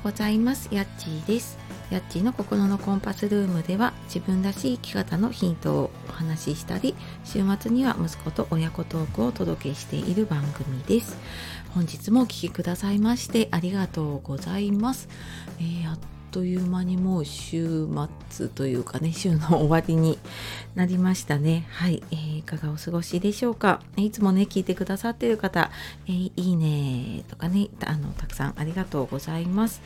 うございます。やっちーです。やっちーの心のコンパスルームでは自分らしい生き方のヒントをお話ししたり週末には息子と親子トークをお届けしている番組です。本日もお聴きくださいましてありがとうございます、えー、という間にもう週末というかね週の終わりになりましたね。はい、えー、いかがお過ごしでしょうか？いつもね聞いてくださっている方、えー、いいねとかねあのたくさんありがとうございます。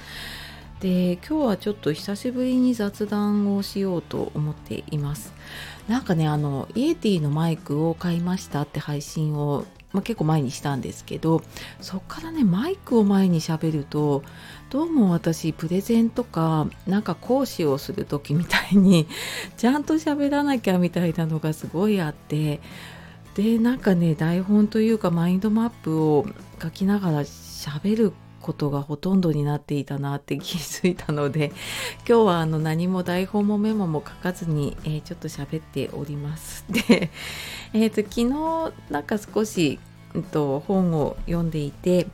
で今日はちょっと久しぶりに雑談をしようと思っています。なんかねあのイエティのマイクを買いましたって配信をまあ、結構前にしたんですけどそっからねマイクを前にしゃべるとどうも私プレゼンとかなんか講師をする時みたいに ちゃんと喋らなきゃみたいなのがすごいあってでなんかね台本というかマインドマップを書きながら喋ることがほとんどになっていたなって気づいたので 今日はあの何も台本もメモも書かずに、えー、ちょっと喋っております。で、えーと、昨日なんか少し、うんと、本を読んでいて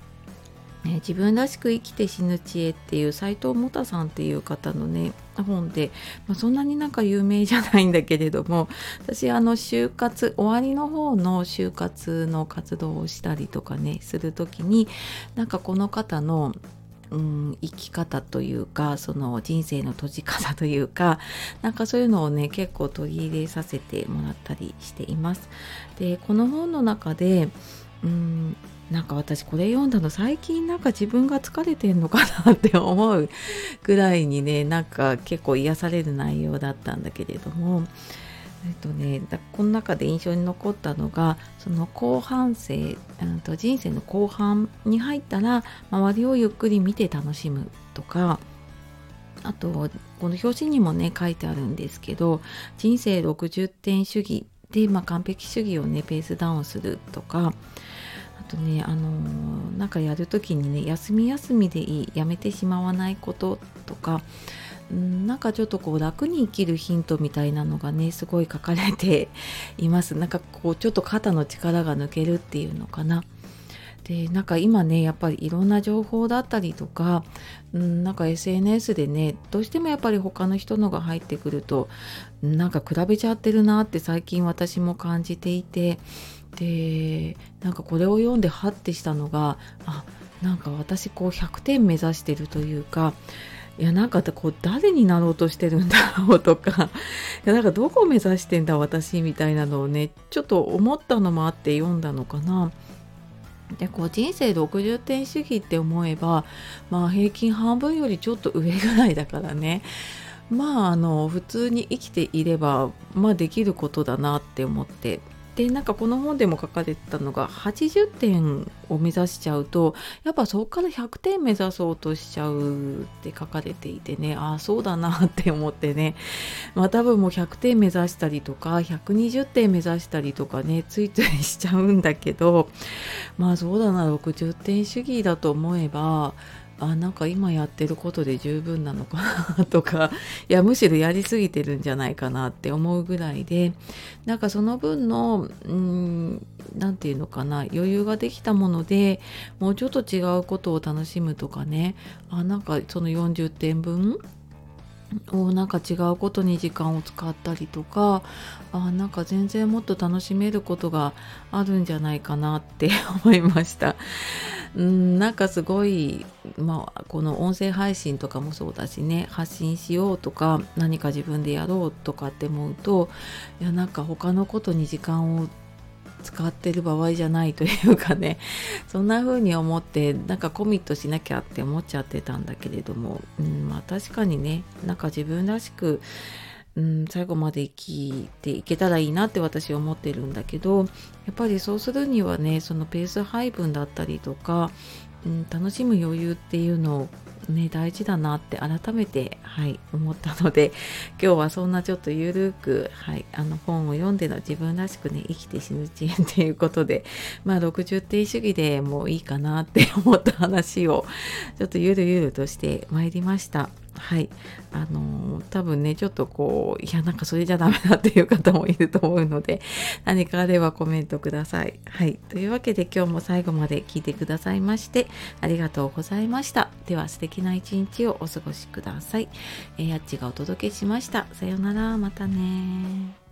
ね、自分らしく生きて死ぬ知恵っていう斎藤もたさんっていう方のね本で、まあ、そんなになんか有名じゃないんだけれども 私あの就活終わりの方の就活の活動をしたりとかねする時になんかこの方のうん、生き方というかその人生の閉じ方というか なんかそういうのをね結構取り入れさせてもらったりしています。でこの本の中でうんなんか私これ読んだの最近なんか自分が疲れてんのかなって思うぐらいにねなんか結構癒される内容だったんだけれども。えっとね、この中で印象に残ったのがその後半生、と人生の後半に入ったら周りをゆっくり見て楽しむとかあとこの表紙にもね書いてあるんですけど人生60点主義で、まあ、完璧主義をねペースダウンするとかあとねあのー、なんかやる時にね休み休みでいいやめてしまわないこととかんなんかちょっとこう楽に生きるヒントみたいなのがね すごい書かれています。なんかこうちょっと肩の力が抜けるっていうのかな。でなんか今ねやっぱりいろんな情報だったりとか、うん、なんか SNS でねどうしてもやっぱり他の人のが入ってくるとなんか比べちゃってるなって最近私も感じていてでなんかこれを読んでハッてしたのがあなんか私こう100点目指してるというかいやなんかこう誰になろうとしてるんだろうとかいやなんかどこを目指してんだ私みたいなのをねちょっと思ったのもあって読んだのかな。でこう人生60点主義って思えばまあ平均半分よりちょっと上ぐらいだからねまああの普通に生きていればまあできることだなって思ってでなんかこの本でも書かれてたのが80点を目指しちゃうとやっぱそこから100点目指そうとしちゃうって書かれていてねああそうだなって思ってね。まあ多分もう100点目指したりとか120点目指したりとかねついついしちゃうんだけどまあそうだな60点主義だと思えばあなんか今やってることで十分なのかなとかいやむしろやりすぎてるんじゃないかなって思うぐらいでなんかその分の何て言うのかな余裕ができたものでもうちょっと違うことを楽しむとかねあなんかその40点分をなんか違うことに時間を使ったりとかあなんか全然もっと楽しめることがあるんじゃないかなって思いました。うんなんかすごい、まあ、この音声配信とかもそうだしね発信しようとか何か自分でやろうとかって思うといやなんか他のことに時間を使ってる場合じゃないというかねそんな風に思ってなんかコミットしなきゃって思っちゃってたんだけれども、うん、まあ確かにねなんか自分らしく、うん、最後まで生きていけたらいいなって私は思ってるんだけどやっぱりそうするにはねそのペース配分だったりとか、うん、楽しむ余裕っていうのをね大事だなって改めてはい思ったので今日はそんなちょっとゆるくはいあの本を読んでの自分らしくね生きて死ぬ知恵っていうことでまあ60点主義でもういいかなって思った話をちょっとゆるゆるとしてまいりました。はい。あの多分ねちょっとこういやなんかそれじゃダメだっていう方もいると思うので 何かあればコメントください。はい。というわけで今日も最後まで聞いてくださいましてありがとうございました。では素敵な一日をお過ごしください。えやっちがお届けしました。さようなら。またね